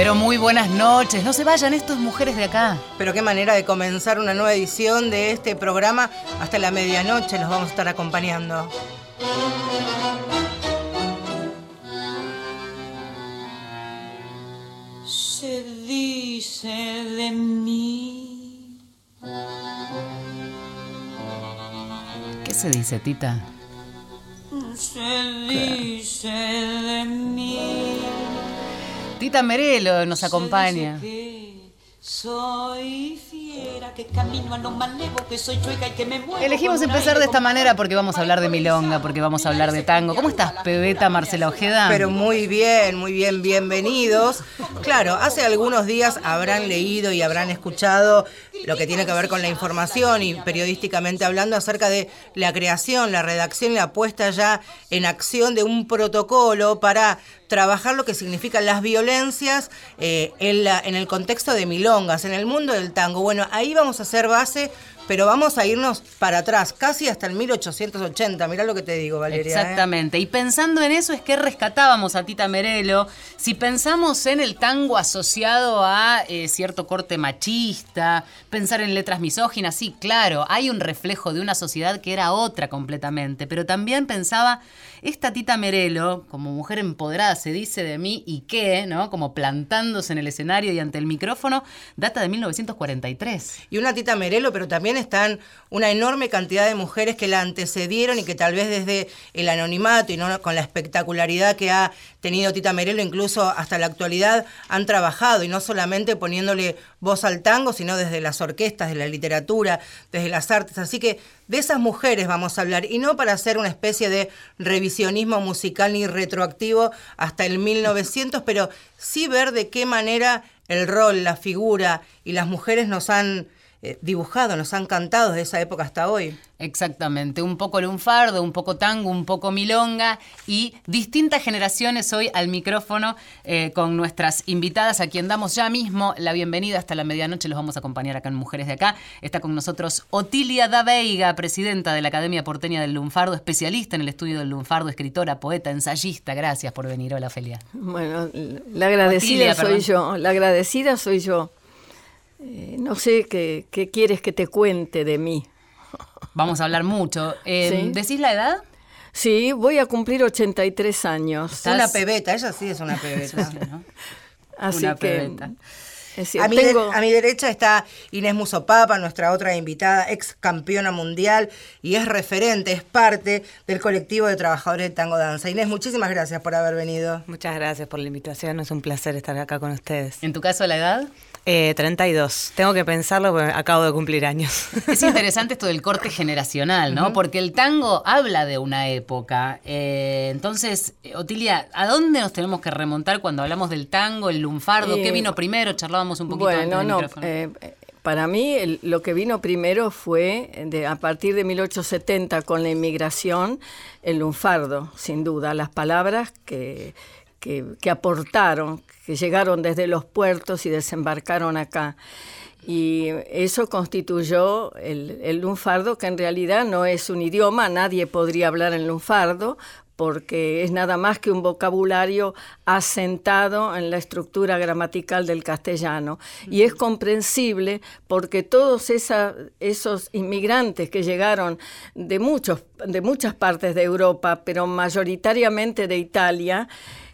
Pero muy buenas noches. No se vayan estas mujeres de acá. Pero qué manera de comenzar una nueva edición de este programa. Hasta la medianoche los vamos a estar acompañando. Se dice de mí. ¿Qué se dice, Tita? Se dice de mí. Tita Merelo nos acompaña. Soy fiera, que camino a lo malevo, que soy chueca y que me muevo. Elegimos empezar de esta manera porque vamos a hablar de milonga, porque vamos a hablar de tango. ¿Cómo estás, pebeta Marcela Ojeda? Pero muy bien, muy bien, bienvenidos. Claro, hace algunos días habrán leído y habrán escuchado lo que tiene que ver con la información y periodísticamente hablando acerca de la creación, la redacción y la puesta ya en acción de un protocolo para trabajar lo que significan las violencias eh, en, la, en el contexto de milongas, en el mundo del tango. Bueno, ahí vamos a hacer base, pero vamos a irnos para atrás, casi hasta el 1880. Mirá lo que te digo, Valeria. ¿eh? Exactamente. Y pensando en eso es que rescatábamos a Tita Merelo. Si pensamos en el tango asociado a eh, cierto corte machista, pensar en letras misóginas, sí, claro, hay un reflejo de una sociedad que era otra completamente. Pero también pensaba, esta Tita Merelo, como mujer empoderada, se dice de mí y qué, ¿no? Como plantándose en el escenario y ante el micrófono, data de 1943. y una Tita Merelo, pero también están una enorme cantidad de mujeres que la antecedieron y que tal vez desde el anonimato y no con la espectacularidad que ha tenido Tita Merelo, incluso hasta la actualidad, han trabajado y no solamente poniéndole voz al tango, sino desde las orquestas, de la literatura, desde las artes. Así que de esas mujeres vamos a hablar y no para hacer una especie de revisionismo musical ni retroactivo hasta el 1900, pero sí ver de qué manera el rol, la figura y las mujeres nos han eh, dibujado, nos han cantado desde esa época hasta hoy. Exactamente, un poco lunfardo, un poco tango, un poco milonga y distintas generaciones hoy al micrófono eh, con nuestras invitadas a quien damos ya mismo la bienvenida hasta la medianoche. Los vamos a acompañar acá en Mujeres de Acá. Está con nosotros Otilia da Veiga, presidenta de la Academia Porteña del Lunfardo, especialista en el estudio del lunfardo, escritora, poeta, ensayista. Gracias por venir. Hola, Felia. Bueno, la agradecida Otilia, soy perdón. yo, la agradecida soy yo. Eh, no sé qué, qué quieres que te cuente de mí. Vamos a hablar mucho. Eh, Sí. ¿Decís la edad? Sí, voy a cumplir 83 años. Estás- Una pebeta, ella sí es una pebeta. ¿no? Así Una que pebeta. es cierto, A mi, de- a mi derecha está Inés Musopapa, nuestra otra invitada, ex campeona mundial y es referente, es parte del colectivo de trabajadores de tango danza. Inés, muchísimas gracias por haber venido. Muchas gracias por la invitación, es un placer estar acá con ustedes. ¿En tu caso la edad? Eh, 32, tengo que pensarlo porque acabo de cumplir años. Es interesante esto del corte generacional, ¿no? Porque el tango habla de una época. Eh, entonces, Otilia, ¿a dónde nos tenemos que remontar cuando hablamos del tango, el lunfardo? ¿Qué Eh, vino primero? Charlábamos un poquito antes Bueno, del no, micrófono. eh, eh, para mí el- lo que vino primero fue de, a partir de 1870 con la inmigración, el lunfardo, sin duda, las palabras que, que, aportaron, que llegaron desde los puertos y desembarcaron acá. Y eso constituyó el, lunfardo, que en realidad no es un idioma, nadie podría hablar en lunfardo, porque es nada más que un vocabulario asentado en la estructura gramatical del castellano. Y es comprensible porque todos esos inmigrantes que llegaron de, muchos, de muchas partes de Europa, pero mayoritariamente de Italia,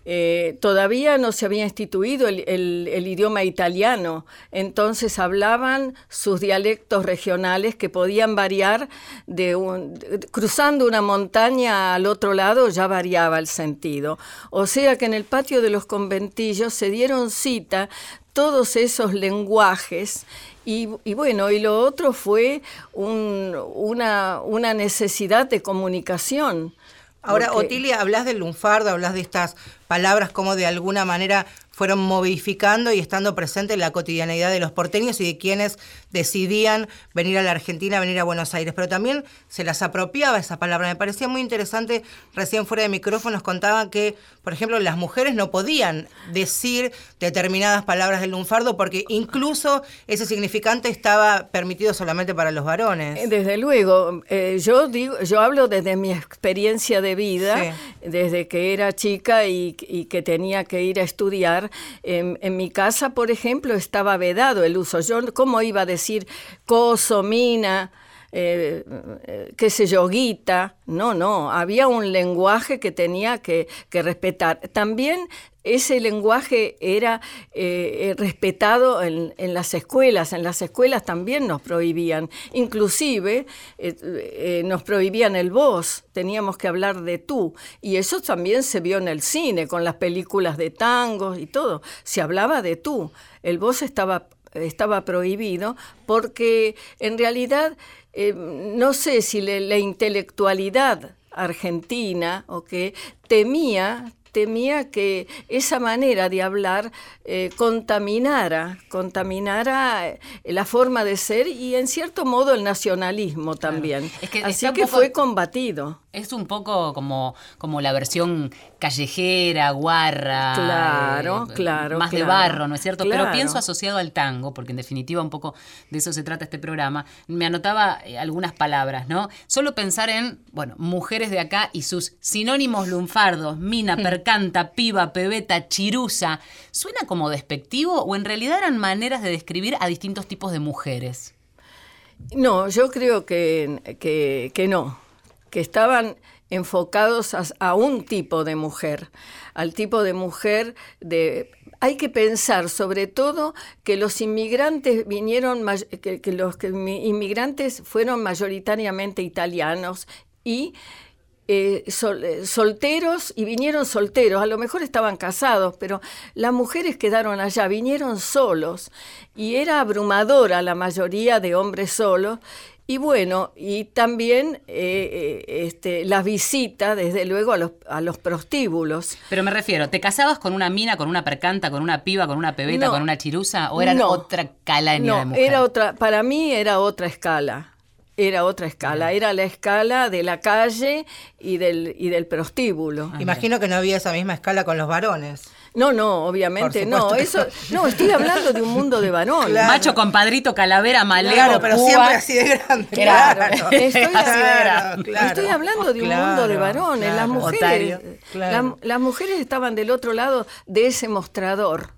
eh, todavía no se había instituido el, el- el idioma italiano, entonces hablaban sus dialectos regionales que podían variar de un- de- cruzando una montaña al otro lado ya variaba el sentido. O sea que en el patio de los conventillos se dieron cita todos esos lenguajes y, y bueno, y lo otro fue un- una, una necesidad de comunicación. Ahora, Porque- Otilia, hablas del lunfardo, hablas de estas palabras como de alguna manera fueron modificando y estando presentes en la cotidianeidad de los porteños y de quienes decidían venir a la Argentina, venir a Buenos Aires, pero también se las apropiaba esa palabra. Me parecía muy interesante, recién fuera de micrófonos contaban que, por ejemplo, las mujeres no podían decir determinadas palabras del lunfardo porque incluso ese significante estaba permitido solamente para los varones. Eh, Desde luego, eh, yo digo, yo hablo desde mi experiencia de vida, Sí. desde que era chica y, y que tenía que ir a estudiar. En mi casa, por ejemplo, estaba vedado el uso. Yo, ¿cómo iba a decir coso, mina? Eh, qué sé guita. No, no, había un lenguaje que tenía que, que respetar. También ese lenguaje era eh, respetado en, en, las escuelas. En las escuelas también nos prohibían. Inclusive eh, eh, nos prohibían el vos. Teníamos que hablar de tú. Y eso también se vio en el cine, con las películas de tangos y todo. Se hablaba de tú. El vos estaba estaba prohibido porque en realidad eh, no sé si le, la intelectualidad argentina o que temía temía que esa manera de hablar eh, contaminara, contaminara eh, la forma de ser y en cierto modo el nacionalismo también. Claro. Es que Así que poco, fue combatido. Es un poco como, como la versión callejera, guarra. Claro, eh, claro. Más claro, de barro, ¿no es cierto? Claro. Pero pienso asociado al tango, porque en definitiva un poco de eso se trata este programa. Me anotaba eh, algunas palabras, ¿no? Solo pensar en, bueno, mujeres de acá y sus sinónimos lunfardos, mina, percanta, piba, pebeta, chirusa. ¿Suena como despectivo o en realidad eran maneras de describir a distintos tipos de mujeres? No, yo creo que, que, que no, que estaban enfocados a, un tipo de mujer, al tipo de mujer de... Hay que pensar sobre todo que los inmigrantes vinieron, que, que los inmigrantes fueron mayoritariamente italianos y eh, eh, solteros y vinieron solteros, a lo mejor estaban casados, pero las mujeres quedaron allá, vinieron solos y era abrumadora la mayoría de hombres solos. Y bueno, y también eh, este, la visita, desde luego, a los, a los, prostíbulos. Pero me refiero, ¿te casabas con una mina, con una percanta, con una piba, con una pebeta, no, con una chirusa? ¿O era no, otra calaña no, de mujer? Era otra, para mí era otra escala era otra escala, era la escala de la calle y del, y del prostíbulo. Imagino que no había esa misma escala con los varones. No, no, obviamente no. Eso, no, estoy hablando de un mundo de varones. Claro. Macho, compadrito, calavera, maleo, Claro, pero siempre así de grande. Claro. Claro. Estoy, Así de grande. claro. estoy hablando de un Claro, mundo de varones. Las mujeres, Otario. Claro. la- las mujeres estaban del otro lado de ese mostrador,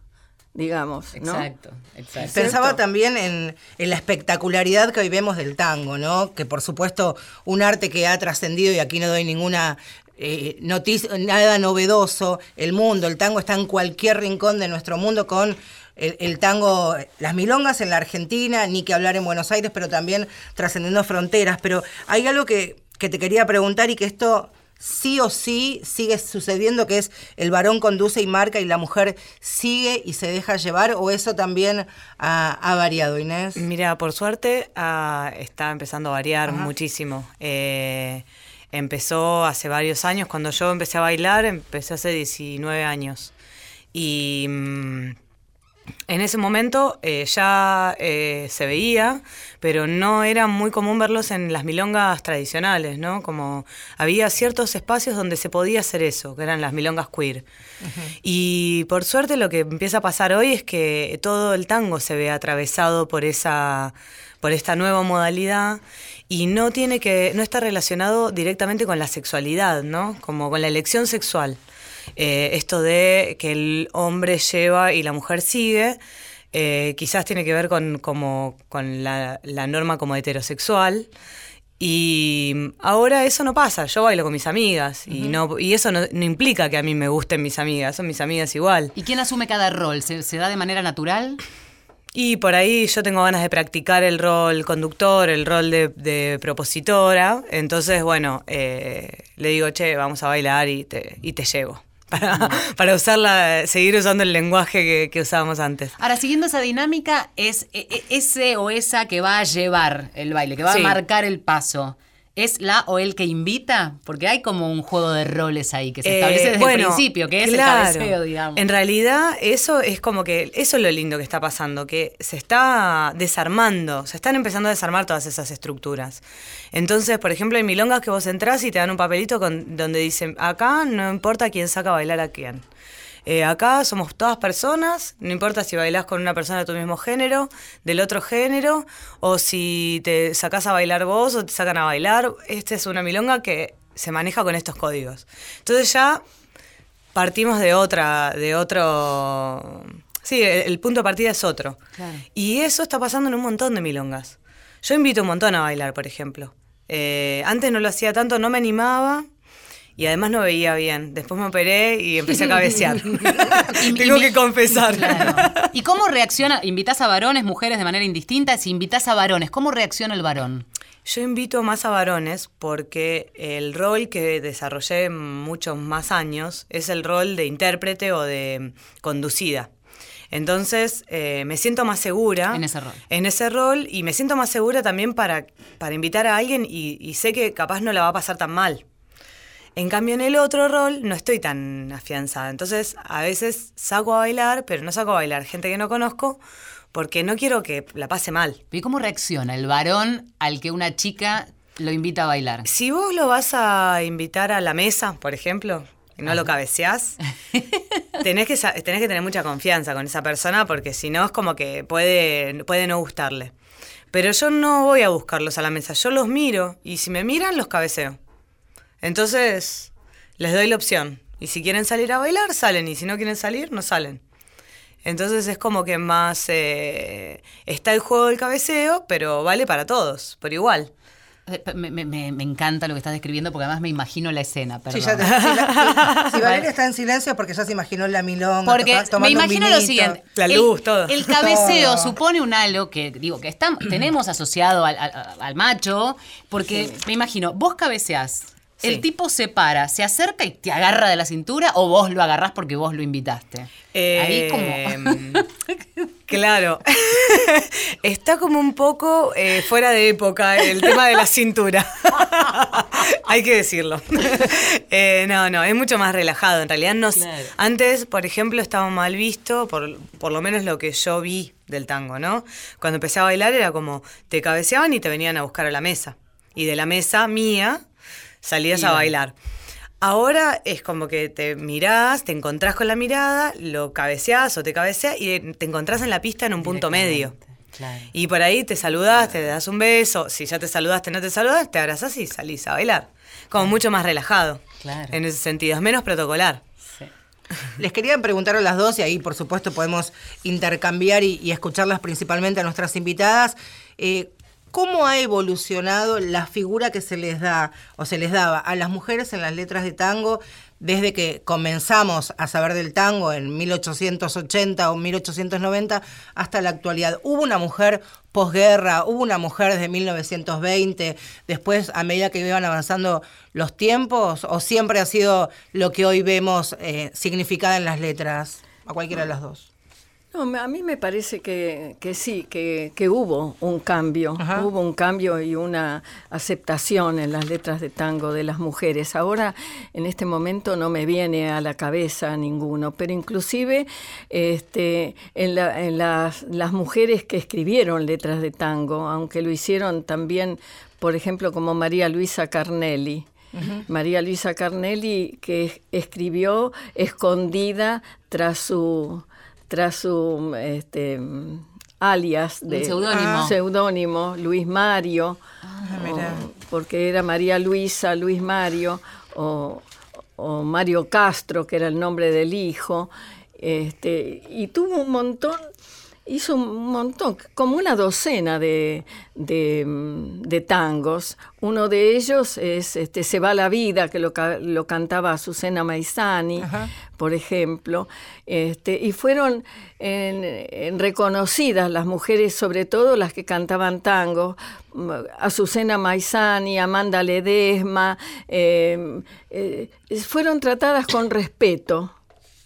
digamos. ¿no? Exacto, exacto. Pensaba también en, en la espectacularidad que hoy vemos del tango, ¿no? Que por supuesto un arte que ha trascendido y aquí no doy ninguna eh, noticia, nada novedoso. El mundo, el tango está en cualquier rincón de nuestro mundo con el, el, tango, las milongas en la Argentina, ni que hablar en Buenos Aires, pero también trascendiendo fronteras. Pero hay algo que, que te quería preguntar y que esto sí o sí sigue sucediendo, que es el varón conduce y marca y la mujer sigue y se deja llevar, o eso también ha, ha variado, Inés? Mira, por suerte ah, está empezando a variar Ajá. muchísimo. Eh, empezó hace varios años, cuando yo empecé a bailar, empecé hace 19 años. Y mmm, en ese momento eh, ya eh, se veía, pero no era muy común verlos en las milongas tradicionales, ¿no? Como había ciertos espacios donde se podía hacer eso, que eran las milongas queer. Uh -huh. Y por suerte lo que empieza a pasar hoy es que todo el tango se ve atravesado por esa por esta nueva modalidad y no tiene que no está relacionado directamente con la sexualidad, ¿no? Como con la elección sexual. Eh, esto de que el hombre lleva y la mujer sigue, eh, quizás tiene que ver con, como, con la, la, norma como heterosexual. Y ahora eso no pasa, yo bailo con mis amigas uh -huh. y, no, y eso no, no, implica que a mí me gusten mis amigas, son mis amigas igual. ¿Y quién asume cada rol? ¿Se, se da de manera natural? Y por ahí yo tengo ganas de practicar el rol conductor, el rol de, de propositora, entonces bueno, eh, le digo, che, vamos a bailar y te, y te llevo para, para usarla, seguir usando el lenguaje que, que, usábamos antes. Ahora, siguiendo esa dinámica, es ese o esa que va a llevar el baile, que va sí. a marcar el paso. ¿Es la o el que invita? Porque hay como un juego de roles ahí que se establece eh, desde bueno, el principio, que es claro. el cabeceo, digamos. En realidad, eso es como que, eso es lo lindo que está pasando, que se está desarmando, se están empezando a desarmar todas esas estructuras. Entonces, por ejemplo, hay milongas que vos entrás y te dan un papelito con, donde dicen, acá no importa quién saca a bailar a quién. Eh, acá somos todas personas, no importa si bailás con una persona de tu mismo género, del otro género, o si te sacás a bailar vos o te sacan a bailar. Esta es una milonga que se maneja con estos códigos. Entonces ya partimos de otra, de otro... Sí, el, el punto de partida es otro. Claro. Y eso está pasando en un montón de milongas. Yo invito un montón a bailar, por ejemplo. Eh, antes no lo hacía tanto, no me animaba y además no veía bien. Después me operé y empecé a cabecear. Y- Tengo y- que confesar. Claro. ¿Y cómo reacciona? ¿Invitas a varones, mujeres de manera indistinta? Si invitas a varones, ¿cómo reacciona el varón? Yo invito más a varones porque el rol que desarrollé muchos más años es el rol de intérprete o de conducida. Entonces eh, me siento más segura En ese rol. en ese rol y me siento más segura también para, para invitar a alguien y, y sé que capaz no la va a pasar tan mal. En cambio, en el otro rol no estoy tan afianzada. Entonces, a veces saco a bailar, pero no saco a bailar gente que no conozco porque no quiero que la pase mal. ¿Y cómo reacciona el varón al que una chica lo invita a bailar? Si vos lo vas a invitar a la mesa, por ejemplo, y no lo cabeceás, tenés que, sa- tenés que tener mucha confianza con esa persona porque si no es como que puede, puede no gustarle. Pero yo no voy a buscarlos a la mesa, yo los miro y si me miran los cabeceo. Entonces les doy la opción. Y si quieren salir a bailar, salen. Y si no quieren salir, no salen. Entonces es como que más eh, está el juego del cabeceo, pero vale para todos, por igual. Eh, Me, me- me- me encanta lo que estás describiendo porque además me imagino la escena, perdón. Sí, ya te- si, la- si- si Valeria está en silencio porque ya se imaginó la milonga. Porque me un imagino lo siguiente. La el- luz, todo. El cabeceo Todo. supone un halo que, digo, que estamos, tenemos asociado al, al- al macho, porque me imagino, vos cabeceás, el tipo se para, se acerca y te agarra de la cintura o vos lo agarrás porque vos lo invitaste. Ahí como... Em, claro. Está como un poco eh, fuera de época el tema de la cintura. Hay que decirlo. Eh, no, no, es mucho más relajado. En realidad, Claro. antes, por ejemplo, estaba mal visto, por, por lo menos lo que yo vi del tango, ¿no? Cuando empecé a bailar era como te cabeceaban y te venían a buscar a la mesa. Y de la mesa mía salías a bailar. Ahora es como que te mirás, te encontrás con la mirada, lo cabeceás o te cabeceas y te encontrás en la pista en un punto medio. Claro. Y por ahí te saludás, te das un beso, si ya te saludaste, no te saludas, te abrazás y salís a bailar. Como mucho más relajado. Claro. En ese sentido, es menos protocolar. Sí. Les quería preguntar a las dos, y ahí por supuesto podemos intercambiar y, y escucharlas principalmente a nuestras invitadas. eh, ¿Cómo ha evolucionado la figura que se les da o se les daba a las mujeres en las letras de tango desde que comenzamos a saber del tango en 1880 o 1890 hasta la actualidad? ¿Hubo una mujer posguerra? ¿Hubo una mujer desde 1920? Después, a medida que iban avanzando los tiempos, o siempre ha sido lo que hoy vemos eh, significada en las letras? A cualquiera de las dos. No, a mí me parece que, que sí, que, que hubo un cambio, Ajá. hubo un cambio y una aceptación en las letras de tango de las mujeres. Ahora, en este momento, no me viene a la cabeza ninguno, pero inclusive este, en, la- en las, las mujeres que escribieron letras de tango, aunque lo hicieron también, por ejemplo, como María Luisa Carnelli. María Luisa Carnelli, que es- escribió escondida tras su tras su este, alias de seudónimo. seudónimo, Luis Mario, o- porque era María Luisa, Luis Mario, o, o Mario Castro, que era el nombre del hijo, este, y tuvo un montón, hizo un montón, como una docena de, de, mm, de tangos. Uno de ellos es este, Se va la vida, que lo, lo cantaba Azucena Maizani, por ejemplo. Este, y fueron en- en reconocidas las mujeres, sobre todo las que cantaban tango, mm, Azucena Maizani, Amanda Ledesma, eh, eh, fueron tratadas con respeto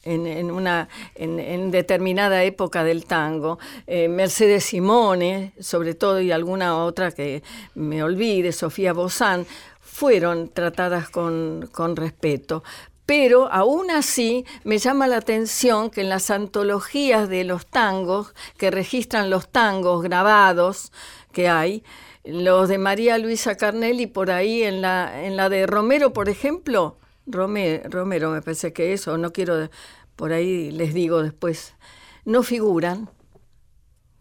en, en una en, determinada época del tango. Eh, Mercedes Simone, sobre todo, y alguna otra que me olvide, Sofía Bozán, fueron tratadas con, con respeto. Pero aún así me llama la atención que en las antologías de los tangos, que registran los tangos grabados que hay, los de María Luisa Carnelli por ahí, en la, en la de Romero, por ejemplo, Rome- Romero me parece que eso, no quiero, por ahí les digo después, no figuran.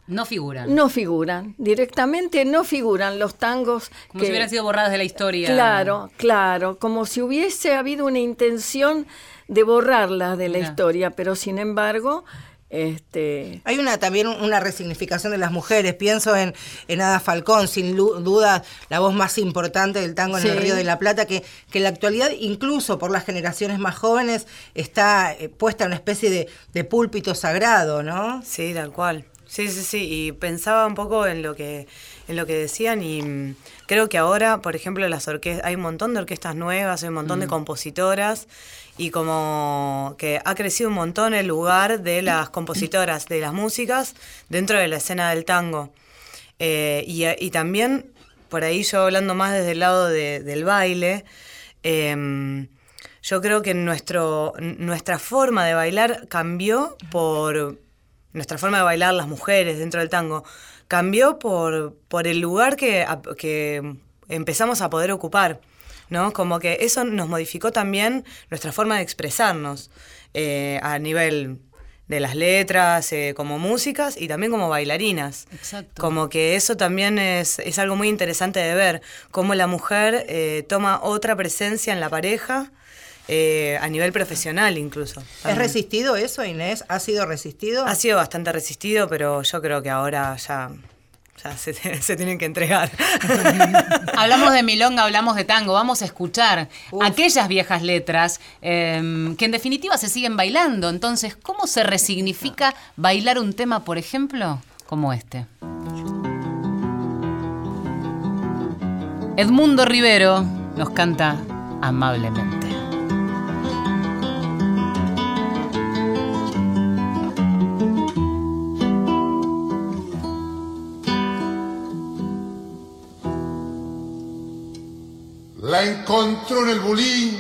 No figuran. no figuran, directamente no figuran los tangos Como que si hubieran sido borradas de la historia. Claro, claro, como si hubiese habido una intención de borrarlas de la historia, pero sin embargo, este Hay una también una resignificación de las mujeres. Pienso en, en Ada Falcón, sin duda la voz más importante del tango en el. Río de la Plata, que, que en la actualidad, incluso por las generaciones más jóvenes, está eh, puesta en una especie de, de púlpito sagrado, ¿no? Sí, tal cual. Sí, sí, sí. Y pensaba un poco en lo que, en lo que decían y mm, creo que ahora, por ejemplo, las orquestas, hay un montón de orquestas nuevas, hay un montón de compositoras y como que ha crecido un montón el lugar de las compositoras de las músicas dentro de la escena del tango. Eh, y, también, por ahí yo hablando más desde el lado de- del baile, em, yo creo que nuestro, nuestra forma de bailar cambió por nuestra forma de bailar las mujeres dentro del tango cambió por, por el lugar que, que empezamos a poder ocupar. ¿No? Como que eso nos modificó también nuestra forma de expresarnos eh, a nivel de las letras, eh, como músicas y también como bailarinas. Exacto. Como que eso también es, es algo muy interesante de ver, cómo la mujer eh, toma otra presencia en la pareja, eh, a nivel profesional incluso. ¿Es también. resistido eso, Inés? ¿Ha sido resistido? Ha sido bastante resistido, pero yo creo que ahora ya, ya se, se tienen que entregar. Hablamos de milonga, hablamos de tango. Vamos a escuchar aquellas viejas letras eh, que en definitiva se siguen bailando. Entonces, ¿cómo se resignifica bailar un tema, por ejemplo, como este? Edmundo Rivero nos canta amablemente. Encontró en el bulín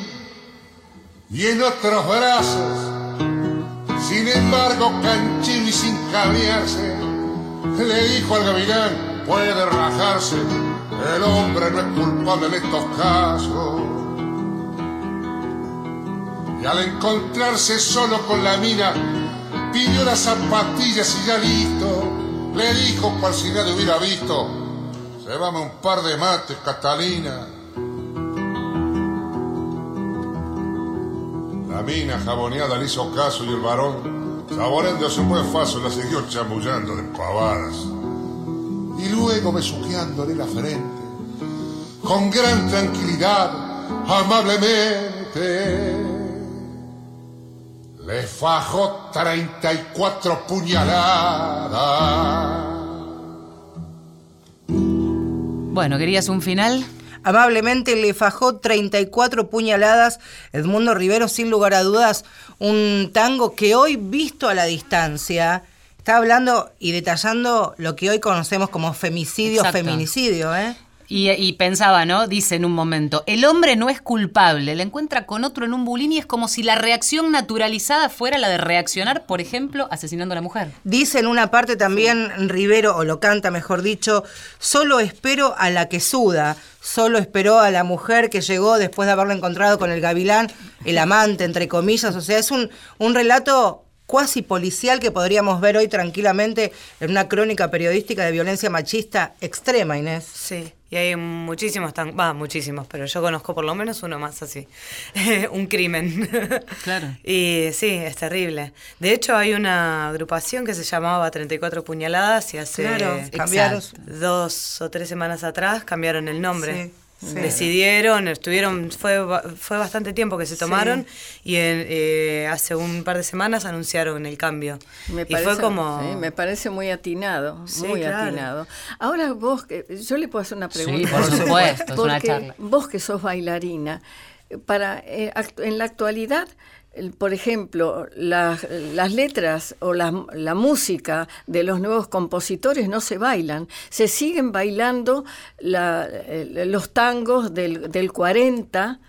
y en otros brazos. Sin embargo, canchino y sin cabrearse, le dijo al gavilán, puede rajarse, el hombre no es culpable en estos casos. Y al encontrarse solo con la mina, pidió las zapatillas y ya listo, le dijo cual si nadie hubiera visto, se un par de mates, Catalina. La mina jaboneada le hizo caso y el varón, saboreando su buen faso, la siguió chamullando de pavadas. Y luego besuqueándole la frente, con gran tranquilidad, amablemente, le fajó 34 puñaladas. Bueno, ¿querías un final? Amablemente le fajó 34 puñaladas Edmundo Rivero, sin lugar a dudas, un tango que hoy visto a la distancia está hablando y detallando lo que hoy conocemos como femicidio, Exacto. feminicidio, ¿eh? Y, y pensaba, ¿no? Dice en un momento, el hombre no es culpable, le encuentra con otro en un bulín y es como si la reacción naturalizada fuera la de reaccionar, por ejemplo, asesinando a la mujer. Dice en una parte también Rivero, o lo canta mejor dicho, solo espero a la que suda, solo esperó a la mujer que llegó después de haberlo encontrado con el gavilán, el amante, entre comillas, o sea, es un, un relato cuasi policial que podríamos ver hoy tranquilamente en una crónica periodística de violencia machista extrema, Inés. Sí, y hay muchísimos, tan, va, muchísimos, pero yo conozco por lo menos uno más así. un crimen. Claro. Y sí, es terrible. De hecho, hay una agrupación que se llamaba 34 Puñaladas y hace Claro, dos o tres semanas atrás cambiaron el nombre. Sí, sí. Decidieron, estuvieron, fue, fue bastante tiempo que se tomaron y en, eh, hace un par de semanas anunciaron el cambio. Me y fue como... sí, me parece muy atinado, Sí, muy claro. atinado. Ahora vos, que, yo le puedo hacer una Sí, pregunta. por supuesto, es una charla. Vos que sos bailarina, para eh, act- en la actualidad, por ejemplo, las, las letras o la, la música de los nuevos compositores no se bailan, se siguen bailando la- eh, los tangos del, del 40,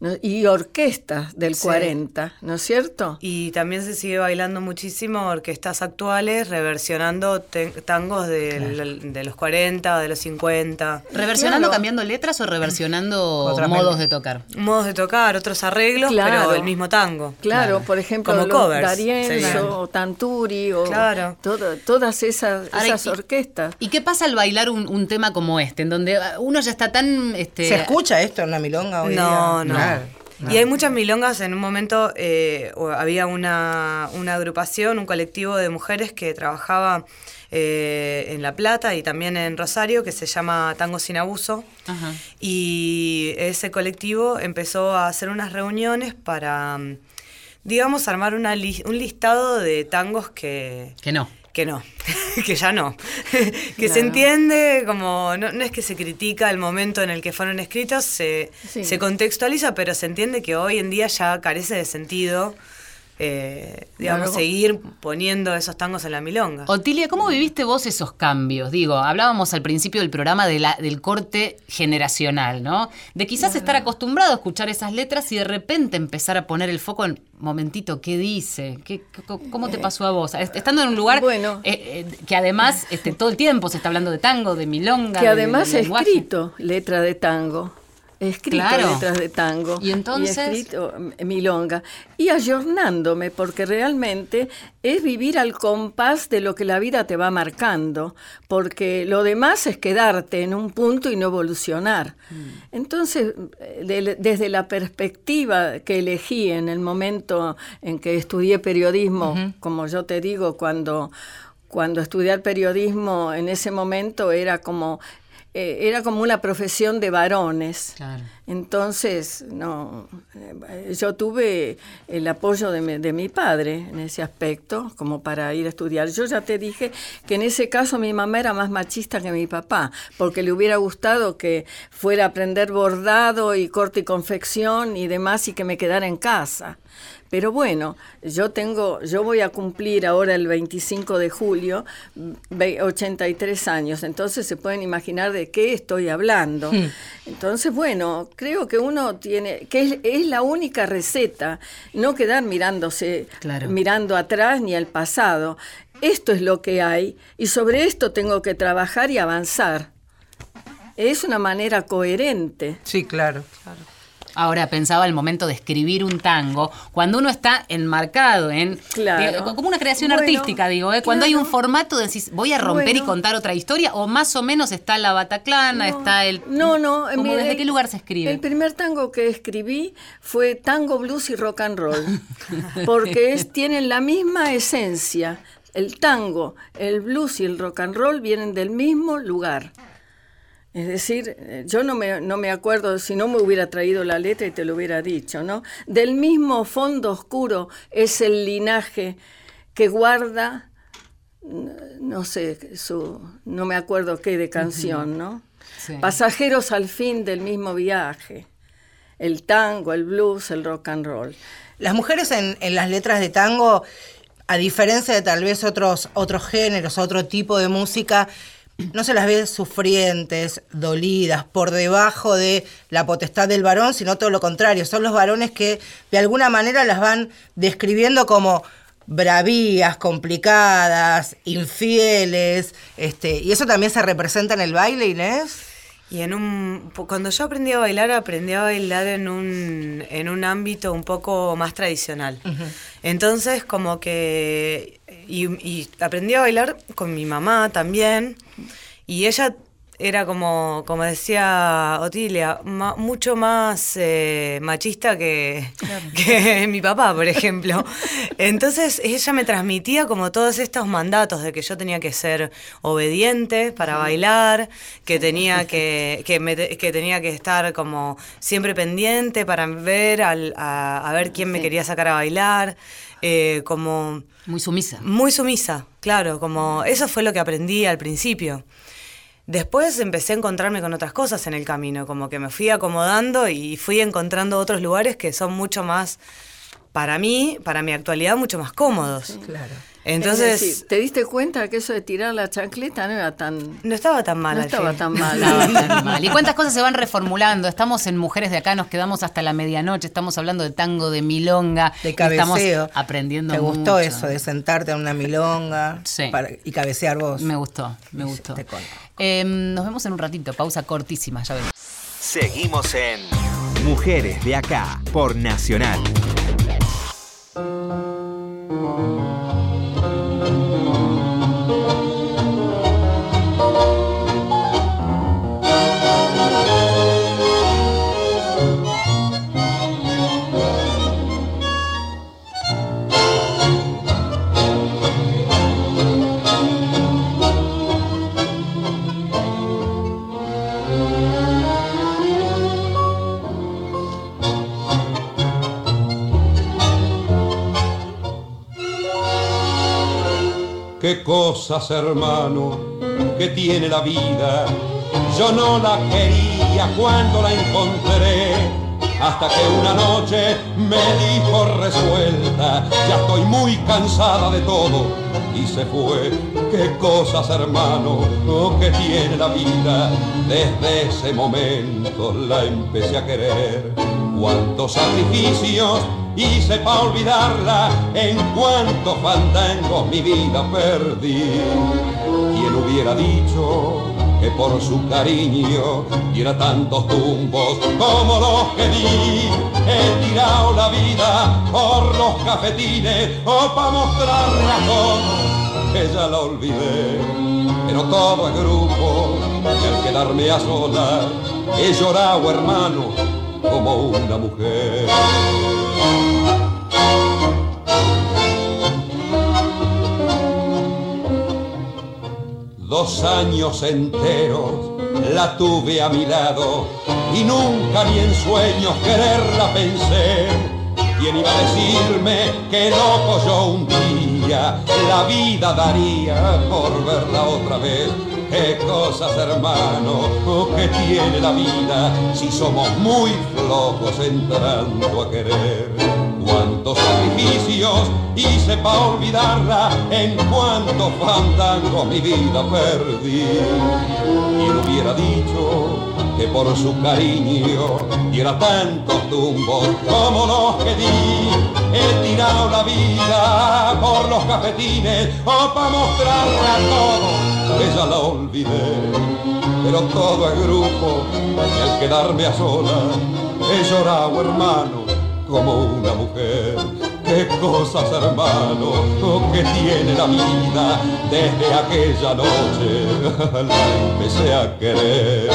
¿no? y orquestas del 40, ¿no es cierto? Y también se sigue bailando muchísimo orquestas actuales, reversionando tangos del- de los 40, de los 50. ¿Reversionando, Claro. cambiando letras o reversionando Otra modos de tocar? Modos de tocar, otros arreglos, Claro. pero el mismo tango. Claro, por ejemplo, Como los covers, D'Arienzo, serían. o Tanturi, o Claro. todo- todas esas, Ahora, esas y- orquestas. ¿Y qué pasa al bailar un, un tema como este, en donde ah, uno ya está tan... Este, ¿Se escucha esto en la milonga hoy No, día? no. Claro. Y hay muchas milongas. En un momento eh, había una, una agrupación, un colectivo de mujeres que trabajaba eh, en La Plata y también en Rosario, que se llama Tango Sin Abuso. Ajá. Y ese colectivo empezó a hacer unas reuniones para, digamos, armar una lis- un listado de tangos que, Que no. Que no, que ya no. que se entiende como, no, no es que se critica el momento en el que fueron escritos, se, Sí. se contextualiza, pero se entiende que hoy en día ya carece de sentido, eh, digamos, seguir poniendo esos tangos en la milonga. Otilia, ¿cómo viviste vos esos cambios? Digo, hablábamos al principio del programa de la, del corte generacional, ¿no? De quizás estar acostumbrado a escuchar esas letras y de repente empezar a poner el foco en, momentito, ¿qué dice? ¿Qué, qué- ¿Cómo te pasó a vos? Est- Estando en un lugar Bueno. eh, eh, que además este, todo el tiempo se está hablando de tango, de milonga. que de- además de lenguaje. escrito letra de tango. He escrito Claro. letras de tango. Y entonces- he escrito mm, milonga. Y ayornándome, porque realmente es vivir al compás de lo que la vida te va marcando. Porque lo demás es quedarte en un punto y no evolucionar. Entonces, eh, de- desde la perspectiva que elegí en el momento en que estudié periodismo, como yo te digo, cuando cuando estudiar periodismo en ese momento era como eh, era como una profesión de varones. Claro. Entonces, no, eh, yo tuve el apoyo de mi, de mi padre en ese aspecto, como para ir a estudiar. Yo ya te dije que en ese caso mi mamá era más machista que mi papá, porque le hubiera gustado que fuera a aprender bordado y corte y confección y demás y que me quedara en casa. Pero bueno, yo tengo, yo voy a cumplir ahora el 25 de julio ve- 83 años, entonces se pueden imaginar de qué estoy hablando. Entonces, bueno, creo que uno tiene, que es, es la única receta, no quedar mirándose, Claro. mirando atrás ni al pasado. Esto es lo que hay y sobre esto tengo que trabajar y avanzar. Es una manera coherente. Sí, claro. Ahora pensaba el momento de escribir un tango, cuando uno está enmarcado en Claro. digo, como una creación Bueno, artística, digo, ¿eh? cuando hay un formato decís, voy a romper y contar otra historia, o más o menos está la Bataclana, está el No, no. ¿Cómo, mire, ¿Desde qué lugar se escribe? El primer tango que escribí fue tango, blues y rock and roll, porque es, tienen la misma esencia. El tango, el blues y el rock and roll vienen del mismo lugar. Es decir, eh, yo no me, no me acuerdo si no me hubiera traído la letra y te lo hubiera dicho, ¿no? Del mismo fondo oscuro es el linaje que guarda, no sé, su, no me acuerdo qué de canción, ¿no? Sí. Pasajeros al fin del mismo viaje. El tango, el blues, el rock and roll. Las mujeres en, en las letras de tango, a diferencia de tal vez otros, otros géneros, otro tipo de música, no se las ve sufrientes, dolidas, por debajo de la potestad del varón, sino todo lo contrario. Son los varones que de alguna manera las van describiendo como bravías, complicadas, infieles, este, y eso también se representa en el baile, Inés. Y en un cuando yo aprendí a bailar, aprendí a bailar en un, en un ámbito un poco más tradicional. Entonces, como que. Y, y aprendí a bailar con mi mamá también. Y ella era como, como decía Otilia, ma- mucho más eh, machista que, que mi papá, por ejemplo. Entonces ella me transmitía como todos estos mandatos de que yo tenía que ser obediente para bailar, que tenía que, que, me que tenía que estar como siempre pendiente para ver al- a, a ver quién me quería sacar a bailar, eh, como Muy sumisa. muy sumisa, claro, como eso fue lo que aprendí al principio. Después empecé a encontrarme con otras cosas en el camino, como que me fui acomodando y fui encontrando otros lugares que son mucho más, para mí, para mi actualidad, mucho más cómodos. Claro. Entonces, Es decir, ¿te diste cuenta que eso de tirar la chancleta no era tan... no estaba tan mal. no estaba tan mal. No, tan mal. ¿Y cuántas cosas se van reformulando? Estamos en Mujeres de Acá, nos quedamos hasta la medianoche, estamos hablando de tango, de milonga. De Estamos cabeceo. aprendiendo ¿Te gustó mucho. eso de sentarte en una milonga Sí. para- y cabecear vos? Me gustó, me gustó. te conozco. Eh, nos vemos en un ratito, pausa cortísima, ya vemos. Seguimos en Mujeres de Acá por Nacional. Qué cosas, hermano, que tiene la vida. Yo no la quería cuando la encontré. Hasta que una noche me dijo resuelta, ya estoy muy cansada de todo. Y se fue. Qué cosas, hermano, oh, que tiene la vida. Desde ese momento la empecé a querer. Cuántos sacrificios hice para olvidarla, en cuantos fandangos mi vida perdí. ¿Quién hubiera dicho que por su cariño diera tantos tumbos como los que di? He tirado la vida por los cafetines o para mostrarle a todos que ya la olvidé. Pero todo es grupo y al quedarme a solas he llorado hermano como una mujer. Dos años enteros la tuve a mi lado y nunca ni en sueños quererla pensé. ¿Quién iba a decirme que loco yo un día la vida daría por verla otra vez? Qué cosas, hermano, oh, que tiene la vida si somos muy flojos entrando a querer. Cuántos sacrificios hice para olvidarla, en cuántos fandangos mi vida perdí. ¿Quién hubiera dicho que por su cariño diera tantos tumbos como los que di? He tirado la vida por los cafetines o para mostrarle a todos que ya la olvidé. Pero todo es grupo y al quedarme a solas he llorado hermano como una mujer. Qué cosas, hermano, oh, que tiene la vida. Desde aquella noche la empecé a querer.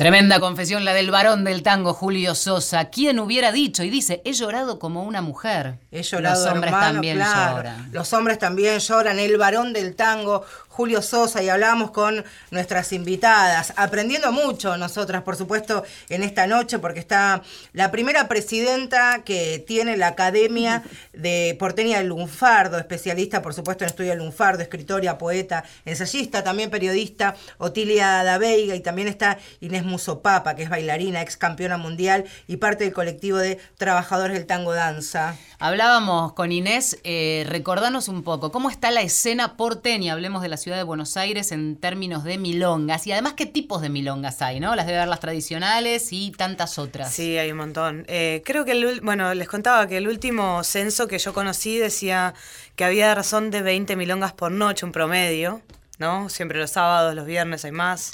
Tremenda confesión la del varón del tango, Julio Sosa. ¿Quién hubiera dicho? Y dice, he llorado como una mujer. He llorado, Los hombres hermano, también claro. lloran. Los hombres también lloran. El varón del tango, Julio Sosa, y hablamos con nuestras invitadas, aprendiendo mucho nosotras, por supuesto, en esta noche, porque está la primera presidenta que tiene la Academia de Porteña del Lunfardo, especialista, por supuesto, en estudio del lunfardo, escritora, poeta, ensayista, también periodista, Otilia da Veiga, y también está Inés Musopapa, que es bailarina, ex campeona mundial y parte del colectivo de trabajadores del tango danza. Hablábamos con Inés, eh, recordanos un poco, ¿cómo está la escena porteña? Hablemos de la ciudad de Buenos Aires en términos de milongas y además qué tipos de milongas hay, ¿no? Las debe haber las tradicionales y tantas otras. Sí, hay un montón. Eh, creo que, el, bueno, les contaba que el último censo que yo conocí decía que había razón de 20 milongas por noche, un promedio, ¿no? Siempre los sábados, los viernes hay más.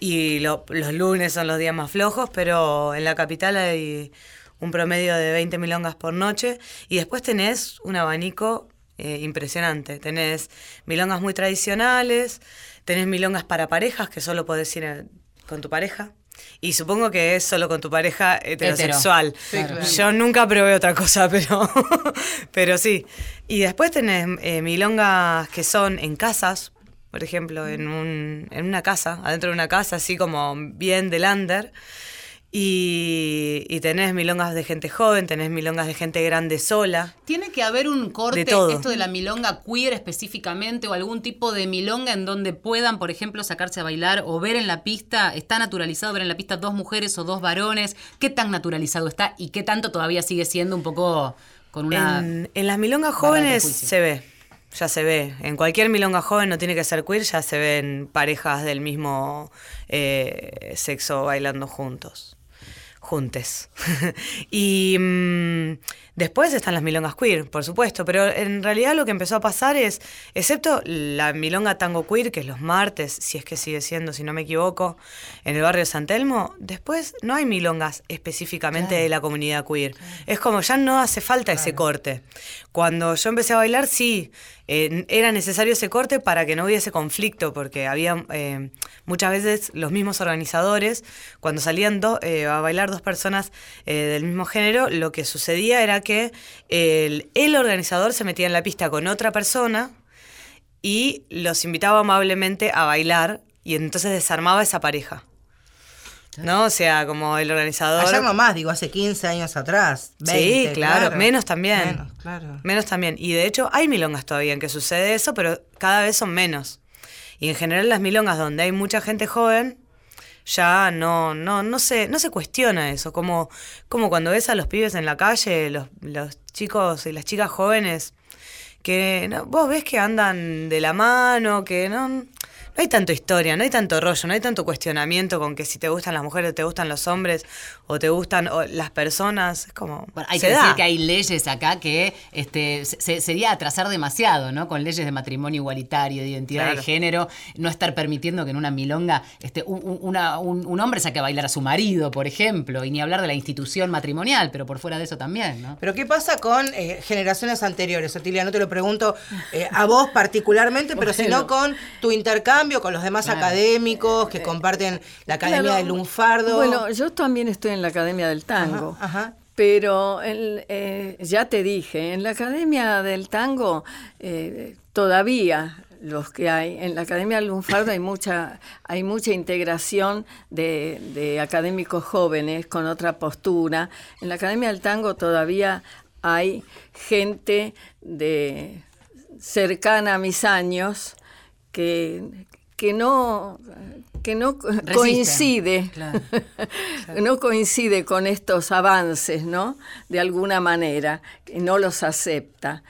Y lo- los lunes son los días más flojos, pero en la capital hay un promedio de 20 milongas por noche. Y después tenés un abanico eh, impresionante. Tenés milongas muy tradicionales, tenés milongas para parejas, que solo podés ir con tu pareja. Y supongo que es solo con tu pareja heterosexual. claro. Yo nunca probé otra cosa, pero, pero sí. Y después tenés eh, milongas que son en casas, por ejemplo, en, un, en una casa, adentro de una casa, así como bien del under. Y, y tenés milongas de gente joven, tenés milongas de gente grande sola. ¿Tiene que haber un corte, De todo. esto de la milonga queer específicamente, o algún tipo de milonga en donde puedan, por ejemplo, sacarse a bailar o ver en la pista? ¿Está naturalizado ver en la pista dos mujeres o dos varones? ¿Qué tan naturalizado está y qué tanto todavía sigue siendo un poco con una... En, en las milongas jóvenes se ve. ya se ve. En cualquier milonga joven no tiene que ser queer, ya se ven parejas del mismo eh, sexo bailando juntos. Juntes. y mm, después están las milongas queer, por supuesto, pero en realidad lo que empezó a pasar es, excepto la milonga tango queer, que es los martes, si es que sigue siendo, si no me equivoco, en el barrio de San Telmo, después no hay milongas específicamente de la comunidad queer. Es como ya no hace falta ese corte. Cuando yo empecé a bailar, sí, era necesario ese corte para que no hubiese conflicto, porque había eh, muchas veces los mismos organizadores, cuando salían eh, a bailar dos personas eh, del mismo género, lo que sucedía era que el organizador se metía en la pista con otra persona y los invitaba amablemente a bailar y entonces desarmaba esa pareja. ¿No? O sea, como el organizador... Ayer nomás, digo, hace 15 años atrás. 20, sí, claro, menos también. Menos, claro. Menos también. Y de hecho hay milongas todavía en que sucede eso, pero cada vez son menos. Y en general las milongas donde hay mucha gente joven, ya no, no, no se, no se cuestiona eso. Como, como cuando ves a los pibes en la calle, los, los chicos y las chicas jóvenes, que no, vos ves que andan de la mano, que no, no hay tanto historia, no hay tanto rollo, no hay tanto cuestionamiento con que si te gustan las mujeres, te gustan los hombres, o te gustan o las personas. Es como. Bueno, hay se que da. decir que hay leyes acá que este, se- sería atrasar demasiado, ¿no? Con leyes de matrimonio igualitario, de identidad Claro. de género, no estar permitiendo que en una milonga este, un, un- una- un- un hombre saque a bailar a su marido, por ejemplo, y ni hablar de la institución matrimonial, pero por fuera de eso también, ¿no? Pero ¿qué pasa con eh, generaciones anteriores, Otilia? No te lo pregunto eh, a vos particularmente, pero sino con tu intercambio con los demás Claro. académicos que comparten la Academia Claro. del Lunfardo. Bueno, yo también estoy en la Academia del Tango. Ajá, ajá. Pero el, eh, ya te dije, en la Academia del Tango eh, todavía los que hay, en la Academia del Lunfardo hay mucha, hay mucha integración de, de académicos jóvenes con otra postura. En la Academia del Tango todavía hay gente de cercana a mis años que, que no que no Resisten. coincide Claro. no coincide con estos avances, ¿no? De alguna manera, no los acepta.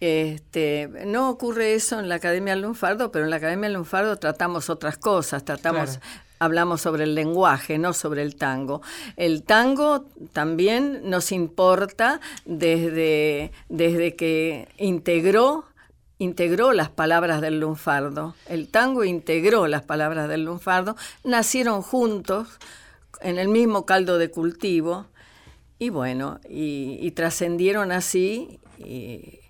Este, no ocurre eso en la Academia Lunfardo, pero en la Academia Lunfardo tratamos otras cosas, tratamos hablamos sobre el lenguaje, no sobre el tango. El tango también nos importa desde, desde que integró integró las palabras del lunfardo. El tango integró las palabras del lunfardo, nacieron juntos en el mismo caldo de cultivo y bueno, y, y trascendieron así y,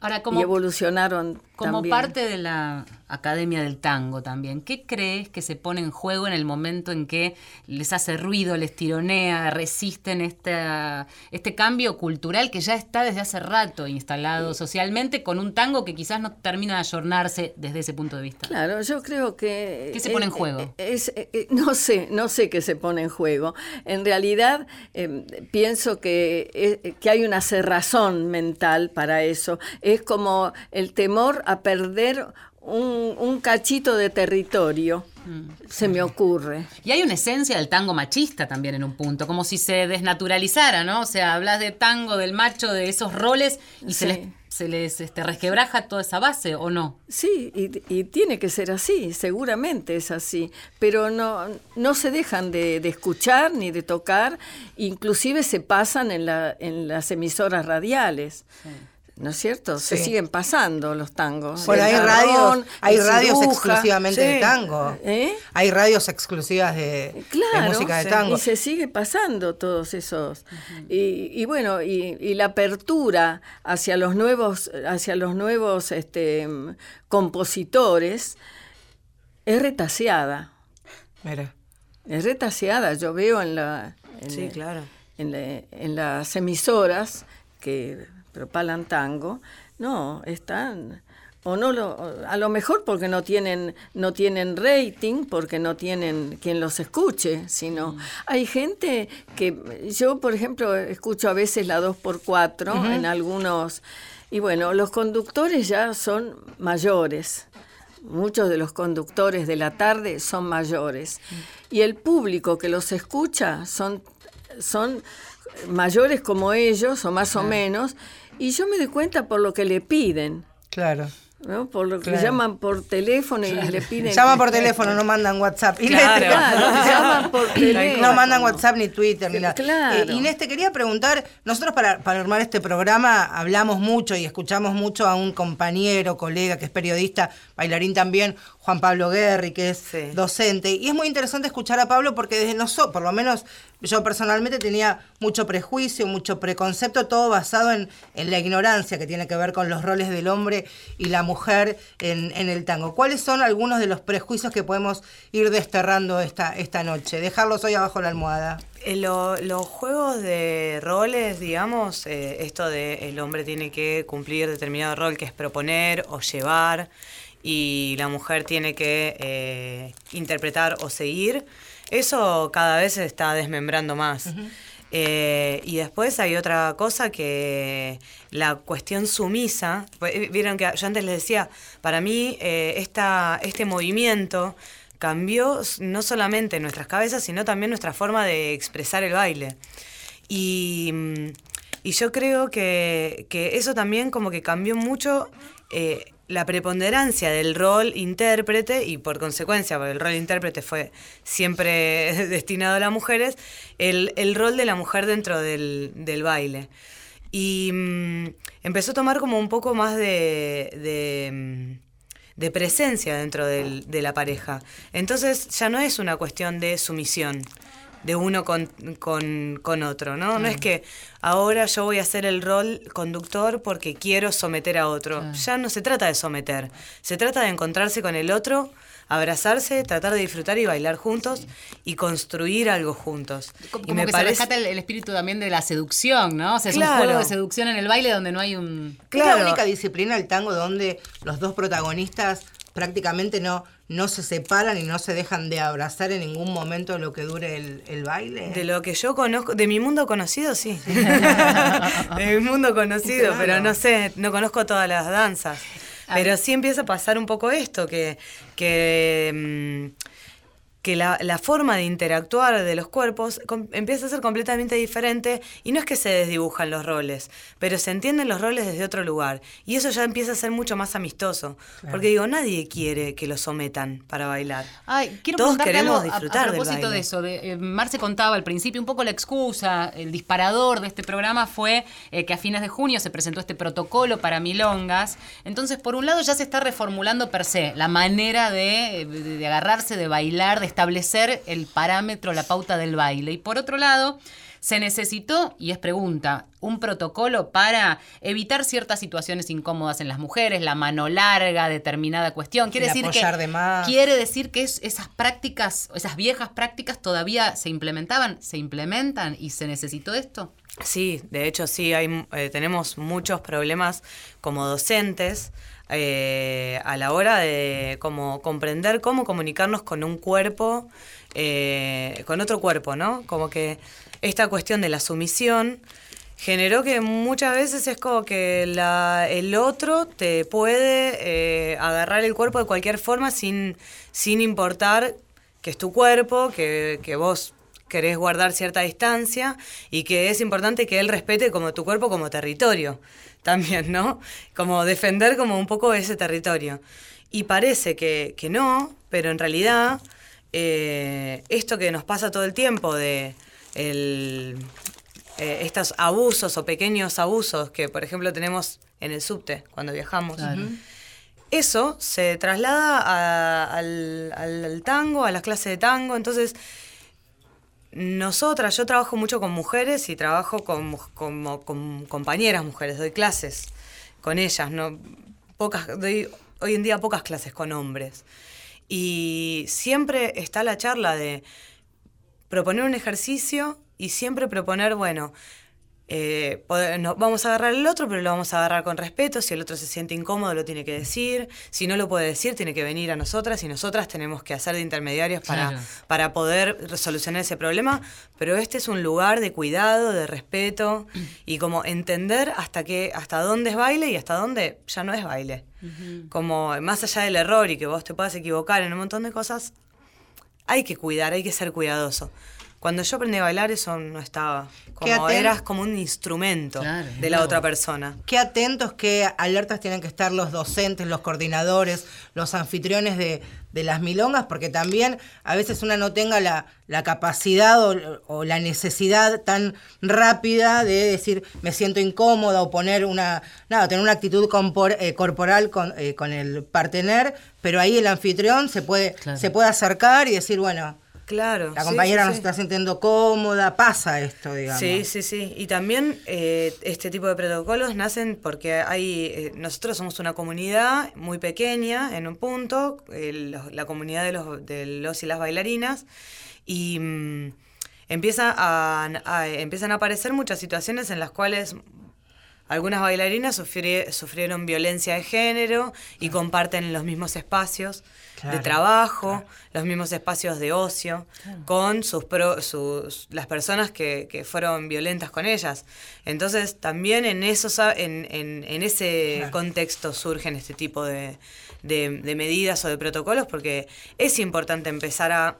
Ahora, y evolucionaron como también. parte de la Academia del Tango también, ¿qué crees que se pone en juego en el momento en que les hace ruido, les tironea, resisten esta, este cambio cultural que ya está desde hace rato instalado socialmente con un tango que quizás no termina de ayornarse desde ese punto de vista? Claro, yo creo que... ¿Qué se pone en juego? es- eh, eh, no sé, no sé qué se pone en juego. En realidad, eh, pienso que, que hay una cerrazón mental para eso. Es como el temor a perder un, un cachito de territorio, Mm. se me ocurre. Y hay una esencia del tango machista también en un punto, como si se desnaturalizara, ¿no? O sea, hablas de tango, del macho, de esos roles y se Sí. les, se les este, resquebraja toda esa base, ¿o no? Sí, y, y tiene que ser así, seguramente es así, pero no, no se dejan de, de escuchar ni de tocar, inclusive se pasan en, la, en las emisoras radiales. ¿No es cierto? Se siguen pasando los tangos. Bueno, hay radios, hay radios Ciruja. exclusivamente de tango. ¿Eh? Hay radios exclusivas de, de Claro, música de sí. tango. y se sigue pasando todos esos. y, y bueno, y, y la apertura hacia los nuevos, hacia los nuevos este, compositores es retaseada. Mira. Es retaseada, yo veo en la en, Sí, claro. en, la- en las emisoras que propalan tango, no, están o no lo a lo mejor porque no tienen no tienen rating, porque no tienen quien los escuche, sino hay gente que yo por ejemplo escucho a veces la 2x4 en algunos y bueno, los conductores ya son mayores. Muchos de los conductores de la tarde son mayores. Y el público que los escucha son, son mayores como ellos, o más o menos. Y yo me doy cuenta por lo que le piden. Claro. ¿no? Por lo que Claro. llaman por teléfono y le piden. Llaman por teléfono, no mandan WhatsApp. Te- Claro, llaman por teléfono. No mandan WhatsApp ni Twitter ni nada. Claro. Eh, Inés, te quería preguntar, nosotros para, para armar este programa hablamos mucho y escuchamos mucho a un compañero, colega que es periodista, bailarín también, Juan Pablo Guerri, que es Sí. docente. Y es muy interesante escuchar a Pablo porque desde nosotros, por lo menos yo personalmente tenía mucho prejuicio, mucho preconcepto, todo basado en, en la ignorancia que tiene que ver con los roles del hombre y la mujer en, en el tango. ¿Cuáles son algunos de los prejuicios que podemos ir desterrando esta, esta noche? Dejarlos hoy abajo la almohada. Eh, lo- los juegos de roles, digamos, eh, esto de el hombre tiene que cumplir determinado rol que es proponer o llevar y la mujer tiene que eh, interpretar o seguir, eso cada vez se está desmembrando más. Eh, y después hay otra cosa que la cuestión sumisa, pues, eh, vieron que yo antes les decía, para mí eh, esta, este movimiento cambió no solamente nuestras cabezas, sino también nuestra forma de expresar el baile. Y, mm, y yo creo que, que eso también como que cambió mucho eh, la preponderancia del rol intérprete y por consecuencia, porque el rol intérprete fue siempre destinado a las mujeres, el, el rol de la mujer dentro del, del baile. Y mm, empezó a tomar como un poco más de, de, mm, de presencia dentro del- de la pareja. Entonces ya no es una cuestión de sumisión de uno con, con, con otro, ¿no? No es que ahora yo voy a hacer el rol conductor porque quiero someter a otro. Ya no se trata de someter, se trata de encontrarse con el otro, abrazarse, tratar de disfrutar y bailar juntos y construir algo juntos. Como, y como que se rescata el, el espíritu también de la seducción, ¿no? O sea, es un Claro. juego de seducción en el baile donde no hay un... Es Claro. la única disciplina del tango donde los dos protagonistas prácticamente no, no se separan y no se dejan de abrazar en ningún momento de lo que dure el, el baile. De lo que yo conozco, de mi mundo conocido, sí. de mi mundo conocido, Claro. pero no sé, no conozco todas las danzas. Pero sí empieza a pasar un poco esto, que, que, mm, que la, la forma de interactuar de los cuerpos com- empieza a ser completamente diferente y no es que se desdibujan los roles, pero se entienden los roles desde otro lugar y eso ya empieza a ser mucho más amistoso, porque digo, nadie quiere que lo sometan para bailar. Ay, quiero Todos queremos algo a- disfrutar a, del propósito baile. de eso. De, eh, Marce contaba al principio un poco la excusa, el disparador de este programa fue eh, que a fines de junio se presentó este protocolo para milongas. Entonces, por un lado ya se está reformulando per se la manera de, de- de agarrarse, de bailar, de establecer el parámetro, la pauta del baile. Y por otro lado, se necesitó, y es pregunta, un protocolo para evitar ciertas situaciones incómodas en las mujeres, la mano larga, determinada cuestión. Quiere El decir que apoyar de más. quiere decir que es- esas prácticas, esas viejas prácticas todavía se implementaban, se implementan y se necesitó esto. Sí, de hecho sí, hay, eh, tenemos muchos problemas como docentes eh, a la hora de como comprender cómo comunicarnos con un cuerpo, eh, con otro cuerpo, ¿no? Como que esta cuestión de la sumisión generó que muchas veces es como que el otro te puede eh, agarrar el cuerpo de cualquier forma sin, sin importar que es tu cuerpo, que, que vos querés guardar cierta distancia y que es importante que él respete como tu cuerpo como territorio también, ¿no? Como defender como un poco ese territorio. Y parece que, que no, pero en realidad eh, esto que nos pasa todo el tiempo de el, eh, estos abusos o pequeños abusos que, por ejemplo, tenemos en el subte cuando viajamos. Eso se traslada a- al, al- al tango, a las clases de tango. Entonces, nosotras, yo trabajo mucho con mujeres y trabajo con, compañeras mujeres, doy clases con ellas, no pocas, doy hoy en día pocas clases con hombres. Y siempre está la charla de proponer un ejercicio y siempre proponer, bueno, eh, no- vamos a agarrar el otro, pero lo vamos a agarrar con respeto. Si el otro se siente incómodo, lo tiene que decir. Si no lo puede decir, tiene que venir a nosotras y nosotras tenemos que hacer de intermediarias para, Claro. para poder solucionar ese problema. Pero este es un lugar de cuidado, de respeto y como entender hasta, qué, hasta dónde es baile y hasta dónde ya no es baile. Como más allá del error y que vos te puedas equivocar en un montón de cosas, hay que cuidar, hay que ser cuidadoso. Cuando yo aprendí a bailar eso no estaba. Como eras como un instrumento Claro, de la otra persona. Qué atentos, qué alertas tienen que estar los docentes, los coordinadores, los anfitriones de, de las milongas, porque también a veces una no tenga la, la capacidad o, o la necesidad tan rápida de decir me siento incómoda o poner una, nada, tener una actitud compor- eh, corporal con, eh, con el partener, pero ahí el anfitrión se puede, Claro. se puede acercar y decir, bueno, Claro. la compañera sí, no sí. se está sintiendo cómoda, pasa esto, digamos. Sí, sí, sí. Y también eh, este tipo de protocolos nacen porque hay, eh, nosotros somos una comunidad muy pequeña en un punto, eh, los- la comunidad de los, de los y las bailarinas, y mm, empieza a, a- empiezan a aparecer muchas situaciones en las cuales algunas bailarinas sufri- sufrieron violencia de género y comparten los mismos espacios Claro, de trabajo, los mismos espacios de ocio, con sus, pro- sus las personas que, que fueron violentas con ellas. Entonces, también en, esos, en, en, en ese contexto surgen este tipo de, de- de medidas o de protocolos, porque es importante empezar a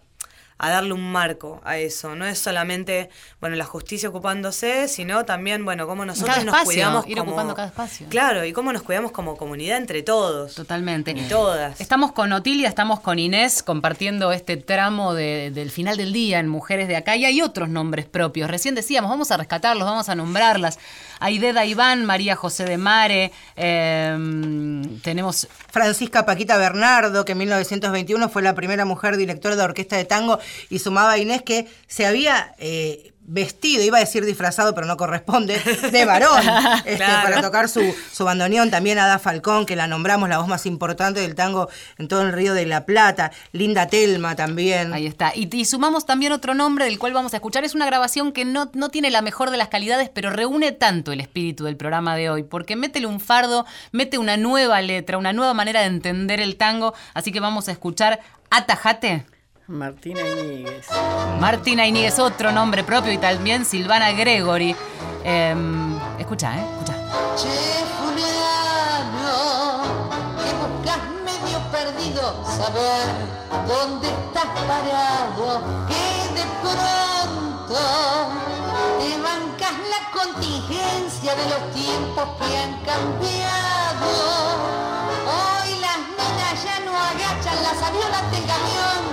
a darle un marco a eso. No es solamente, bueno, la justicia ocupándose, sino también, bueno, cómo nosotros Cada nos espacio, cuidamos ir como... ocupando cada espacio. Claro, y cómo nos cuidamos como comunidad entre todos. Totalmente. Y todas. Estamos con Otilia, estamos con Inés compartiendo este tramo de- del final del día en Mujeres de Acá y hay otros nombres propios. Recién decíamos, vamos a rescatarlos, vamos a nombrarlas. Aideda Iván, María José de Mare, eh, tenemos Francisca Paquita Bernardo, que en 1921 fue la primera mujer directora de orquesta de tango, y sumaba a Inés que se había eh, vestido, iba a decir disfrazado, pero no corresponde, de varón, este, Claro. para tocar su, su bandoneón. También Ada Falcón, que la nombramos la voz más importante del tango en todo el Río de la Plata. Linda Telma también. Ahí está. Y, y sumamos también otro nombre del cual vamos a escuchar. Es una grabación que no, no tiene la mejor de las calidades, pero reúne tanto el espíritu del programa de hoy, porque métele un fardo, mete una nueva letra, una nueva manera de entender el tango. Así que vamos a escuchar Atajate. Martina Iñiguez. Martina Iníguez, otro nombre propio, y también Silvana Gregory. Eh, escucha, ¿eh? Escucha. Che, fulano, que buscas medio perdido, saber dónde estás parado, que de pronto te bancas la contingencia de los tiempos que han cambiado. Hoy las nenas ya no agachan las aviolas del camión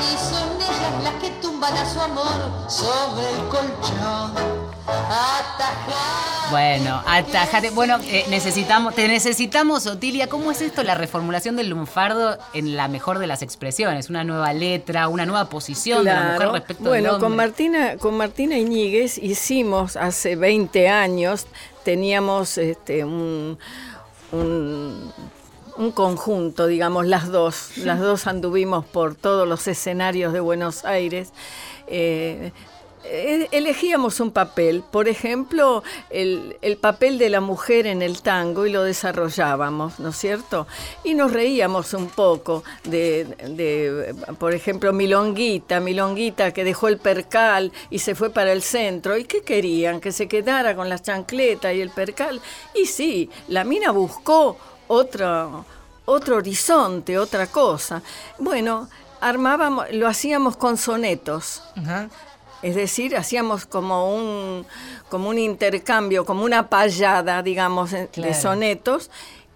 y son ellas las que tumban a su amor sobre el colchón. Atajar. Bueno, atajate. Bueno, eh, necesitamos, te necesitamos, Otilia. ¿Cómo es esto la reformulación del lunfardo en la mejor de las expresiones? Una nueva letra, una nueva posición de la mujer respecto bueno, del con. Martina, con Martina Iñiguez hicimos hace 20 años, teníamos este, un, un, un conjunto, digamos, las dos. Las dos anduvimos por todos los escenarios de Buenos Aires. Eh, eh, elegíamos un papel, por ejemplo, el, el papel de la mujer en el tango y lo desarrollábamos, ¿no es cierto? Y nos reíamos un poco de, de, por ejemplo, Milonguita, Milonguita que dejó el percal y se fue para el centro. ¿Y qué querían? Que se quedara con las chancletas y el percal. Y sí, la mina buscó otro, otro horizonte, otra cosa. Bueno, armábamos, lo hacíamos con sonetos. Es decir, hacíamos como un, como un intercambio, como una payada, digamos, de sonetos,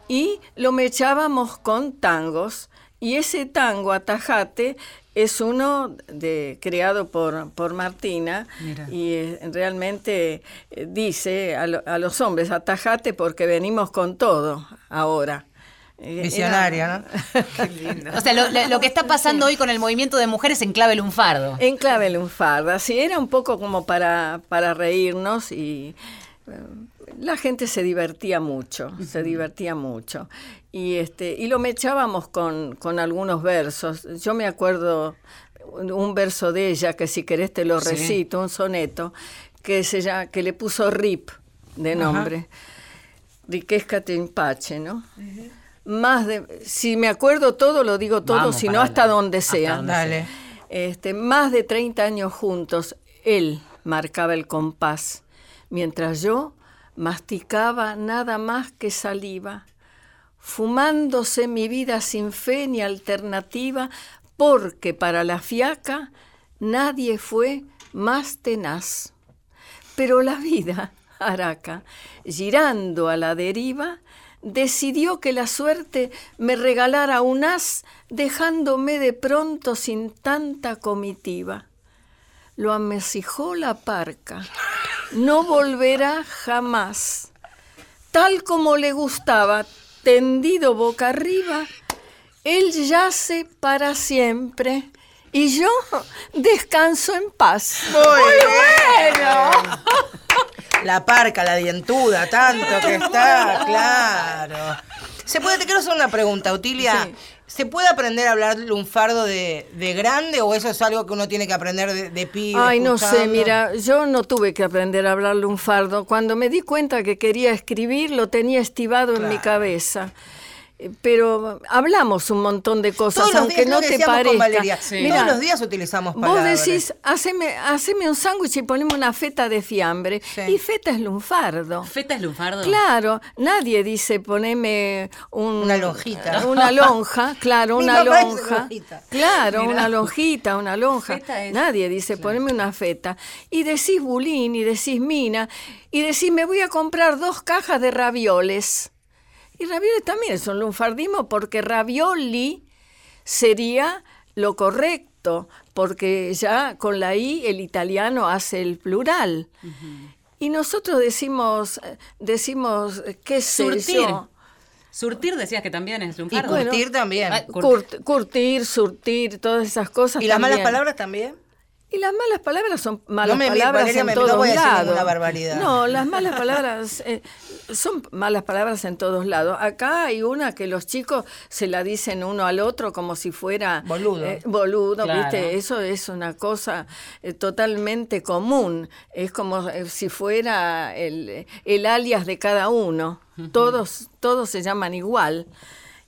y lo mechábamos con tangos. Y ese tango, Atajate, es uno de, creado por, por Martina Mira. y eh, realmente eh, dice a, lo- a los hombres, atajate porque venimos con todo ahora. Eh, era- Visionaria, ¿no? Qué lindo. O sea, lo, que está pasando hoy con el movimiento de mujeres en clave lunfardo. En clave lunfarda, sí, era un poco como para, para reírnos y la gente se divertía mucho, se divertía mucho. Y, este, y lo mechábamos con, con algunos versos. Yo me acuerdo un, verso de ella, que si querés te lo Sí. recito, un soneto, que, se llama, que le puso Rip de nombre. Riquezca te empache, ¿no? Más de, si me acuerdo todo, lo digo todo, si no hasta donde Hasta sea. donde Dale. Este, más de 30 años juntos, él marcaba el compás, mientras yo masticaba nada más que saliva, fumándose mi vida sin fe ni alternativa, porque para la fiaca nadie fue más tenaz. Pero la vida, Araca, girando a la deriva, decidió que la suerte me regalara un as, dejándome de pronto sin tanta comitiva. Lo amecijó la parca. No volverá jamás. Tal como le gustaba, tendido boca arriba, él yace para siempre y yo descanso en paz. Muy, bueno. La parca, la dientuda, tanto que está, claro. ¿Se puede, te quiero hacer una pregunta, Utilia? Sí. ¿Se puede aprender a hablar lunfardo de, de grande o eso es algo que uno tiene que aprender de, de pibe? Ay, no sé, mira, yo no tuve que aprender a hablar lunfardo. Cuando me di cuenta que quería escribir, lo tenía estivado en mi cabeza. Pero hablamos un montón de cosas, Todos aunque días, no te parezca. Mira, Todos los días utilizamos Vos palabras. decís, haceme, haceme un sándwich y ponemos una feta de fiambre. Sí. Y feta es lunfardo. ¿Feta es lunfardo? Claro, nadie dice poneme un- Una lonjita. Una lonja, claro, Mi una lonja. lonjita. Claro, Mirá. una lonjita, una lonja. Feta es- Nadie dice poneme una feta. Y decís bulín y decís mina y decís me voy a comprar dos cajas de ravioles. Y ravioles también es un lunfardismo porque ravioli sería lo correcto, porque ya con la I el italiano hace el plural. Y nosotros decimos, decimos, qué sé Surtir. yo, Surtir decías que también es Y lunfardo. bueno, curtir también. Ah, cur- curt- curtir, surtir, todas esas cosas. ¿Y las malas palabras también? Y las malas palabras son malas me- palabras Valeria, en me- no todos lados. barbaridad. No, las malas palabras eh, son malas palabras en todos lados. Acá hay una que los chicos se la dicen uno al otro como si fuera Boludo. eh, boludo, Claro. ¿viste? Eso es una cosa eh, totalmente común. Es como eh, si fuera el, el alias de cada uno. Todos, todos se llaman igual.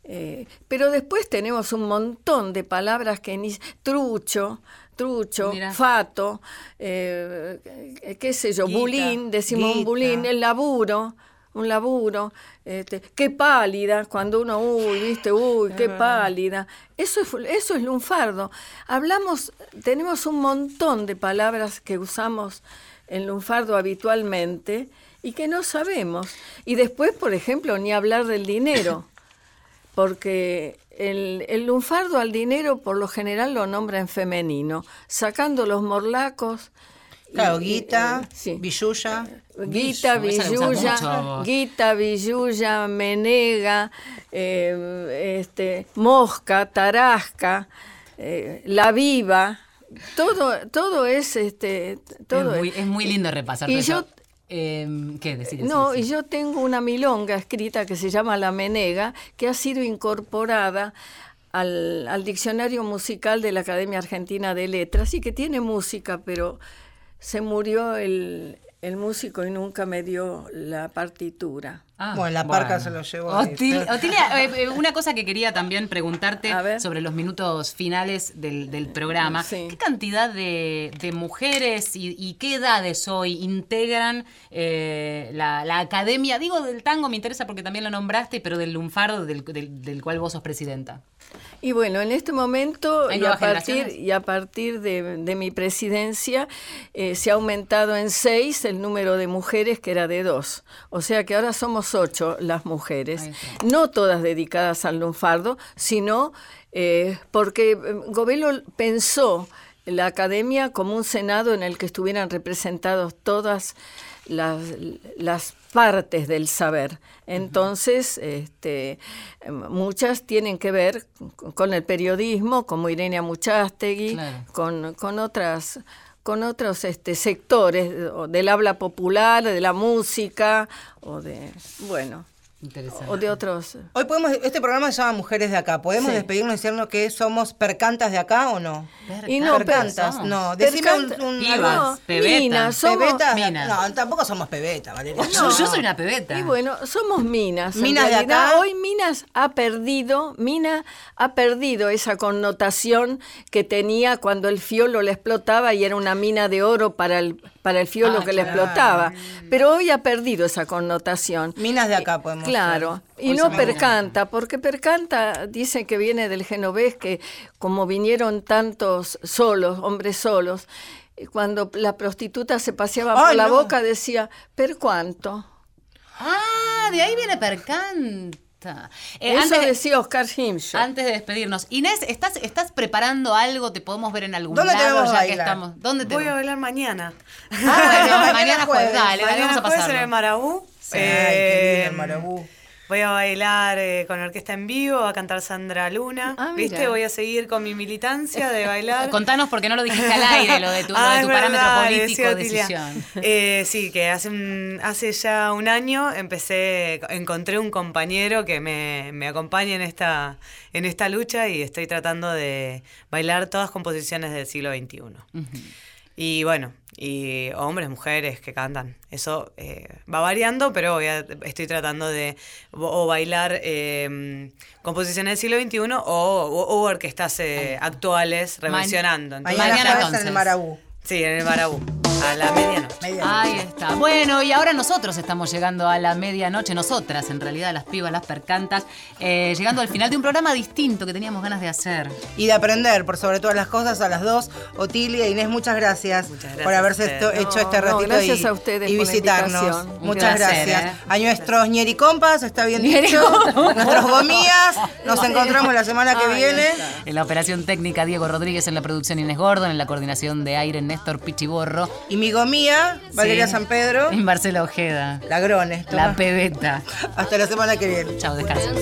Eh, pero después tenemos un montón de palabras que ni trucho, trucho, Mira. fato, eh, eh, qué sé yo, Guita, bulín, decimos un guita. bulín, el laburo, un laburo, este, qué pálida, cuando uno, uy, viste, uy, qué pálida. Eso es, eso es lunfardo. Hablamos, tenemos un montón de palabras que usamos en lunfardo habitualmente y que no sabemos. Y después, por ejemplo, ni hablar del dinero porque el, el lunfardo al dinero por lo general lo nombra en femenino, sacando los morlacos. Claro, y- guita, y- sí. billulla. Guita, billulla, guita, billulla, menega, eh, este, mosca, tarasca, eh, la viva, todo, todo es este, todo es, muy, es muy lindo repasar Y todo yo- eso. Eh, ¿Qué decir? no, y yo tengo una milonga escrita que se llama La Menega, que ha sido incorporada al, al diccionario musical de la Academia Argentina de Letras y que tiene música, pero se murió el, el músico y nunca me dio la partitura. Ah, Bueno, la parca se lo llevó. Otil- Otilia, eh, eh, una cosa que quería también preguntarte sobre los minutos finales del, del programa. Sí. ¿Qué cantidad de, de mujeres y, y qué edades hoy integran eh, la, la academia? Digo del tango, me interesa porque también lo nombraste, pero del lunfardo del, del- del cual vos sos presidenta. Y bueno, en este momento ¿Hay y a partir, y a partir de, de mi presidencia eh, se ha aumentado en seis el número de mujeres que era de dos. O sea que ahora somos ocho las mujeres, no todas dedicadas al lunfardo, sino eh, porque eh, Govelo pensó la academia como un senado en el que estuvieran representados todas las, las partes del saber. Entonces, este, muchas tienen que ver con- el periodismo, como Irene Muchastegui, Claro. con, con otras con otros este, sectores del habla popular, de la música, o de, bueno, Interesante. o de otros... Hoy podemos, este programa se llama Mujeres de Acá. ¿Podemos Sí. despedirnos diciendo que somos percantas de acá o no? Y no, percantas, no. Decime un, Percanta- un- Pibas, no, pebeta. minas, somos- ¿Pebetas? Minas. No, tampoco somos pebetas, Valeria. Yo, yo soy una pebeta. Y bueno, somos minas. en Minas de acá. Hoy Minas ha perdido, Mina ha perdido esa connotación que tenía cuando el fiolo le explotaba y era una mina de oro para el, para el fiolo Ah, que le explotaba. Pero hoy ha perdido esa connotación. Minas de acá podemos Claro, y Hoy no percanta, porque percanta dice que viene del genovés, que como vinieron tantos solos, hombres solos, y cuando la prostituta se paseaba por la boca decía, ¿per cuánto? Ah, de ahí viene Percanta. Eh, Eso antes, de, decía Oscar Himshaw. antes de despedirnos. Inés, ¿estás, ¿estás preparando algo? ¿Te podemos ver en algún ¿Dónde te ya bailar? estamos? ¿Dónde te Voy a bailar mañana. Ah, bueno, Mañana jueves, dale, vamos a en pasarlo. el Marabú. Ay, qué lindo Eh, el Marabú. Voy a bailar eh, con orquesta en vivo, va a cantar Sandra Luna. Ah. ¿Viste? Voy a seguir con mi militancia de bailar. Contanos porque no lo dijiste al aire, lo de tu, lo Ah, de tu parámetro político de decisión. Eh, sí, que hace, un, hace ya un año empecé, encontré un compañero que me, me acompaña en esta, en esta lucha y estoy tratando de bailar todas composiciones del siglo XXI. Y bueno, y hombres, mujeres que cantan. Eso eh, va variando, pero voy a- estoy tratando de o bailar eh, composiciones del siglo XXI o, o- o orquestas eh, actuales reversionando. Entonces- Mañana, Mañana, en el Marabú. Sí, en el Barabú, a la medianoche. Medianoche. Ahí está. Bueno, y ahora nosotros estamos llegando a la medianoche, nosotras, en realidad, las pibas, las percantas, eh, llegando al final de un programa distinto que teníamos ganas de hacer. Y de aprender, por sobre todas las cosas, a las dos. Otilia e Inés, muchas gracias, Muchas gracias por haberse esto- hecho este no, ratito gracias y, a ustedes y por la visitarnos. Muchas placer, gracias. ¿eh? A nuestros ñericompas, está bien dicho. Nuestros gomías. Nos encontramos la semana que Ay, viene. En la operación técnica, Diego Rodríguez, en la producción Inés Gordon, en la coordinación de aire, Néstor Pichiborro. Y mi gomía, Valeria Sí. San Pedro. Y Marcela Ojeda. Lagrones. La pebeta. Hasta la semana que viene. Chao, descansen.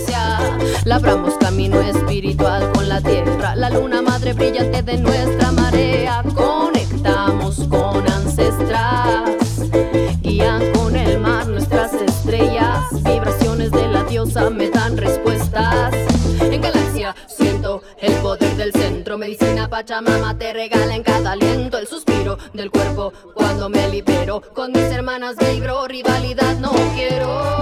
Labramos camino espiritual con la tierra, la luna madre brillante de nuestra marea. Conectamos con ancestras, guían con el mar nuestras estrellas. Vibraciones de la diosa me dan respuestas. En galaxia siento el poder del centro. Medicina Pachamama te regala en cada aliento el cuerpo cuando me libero. Con mis hermanas vibro, rivalidad no quiero.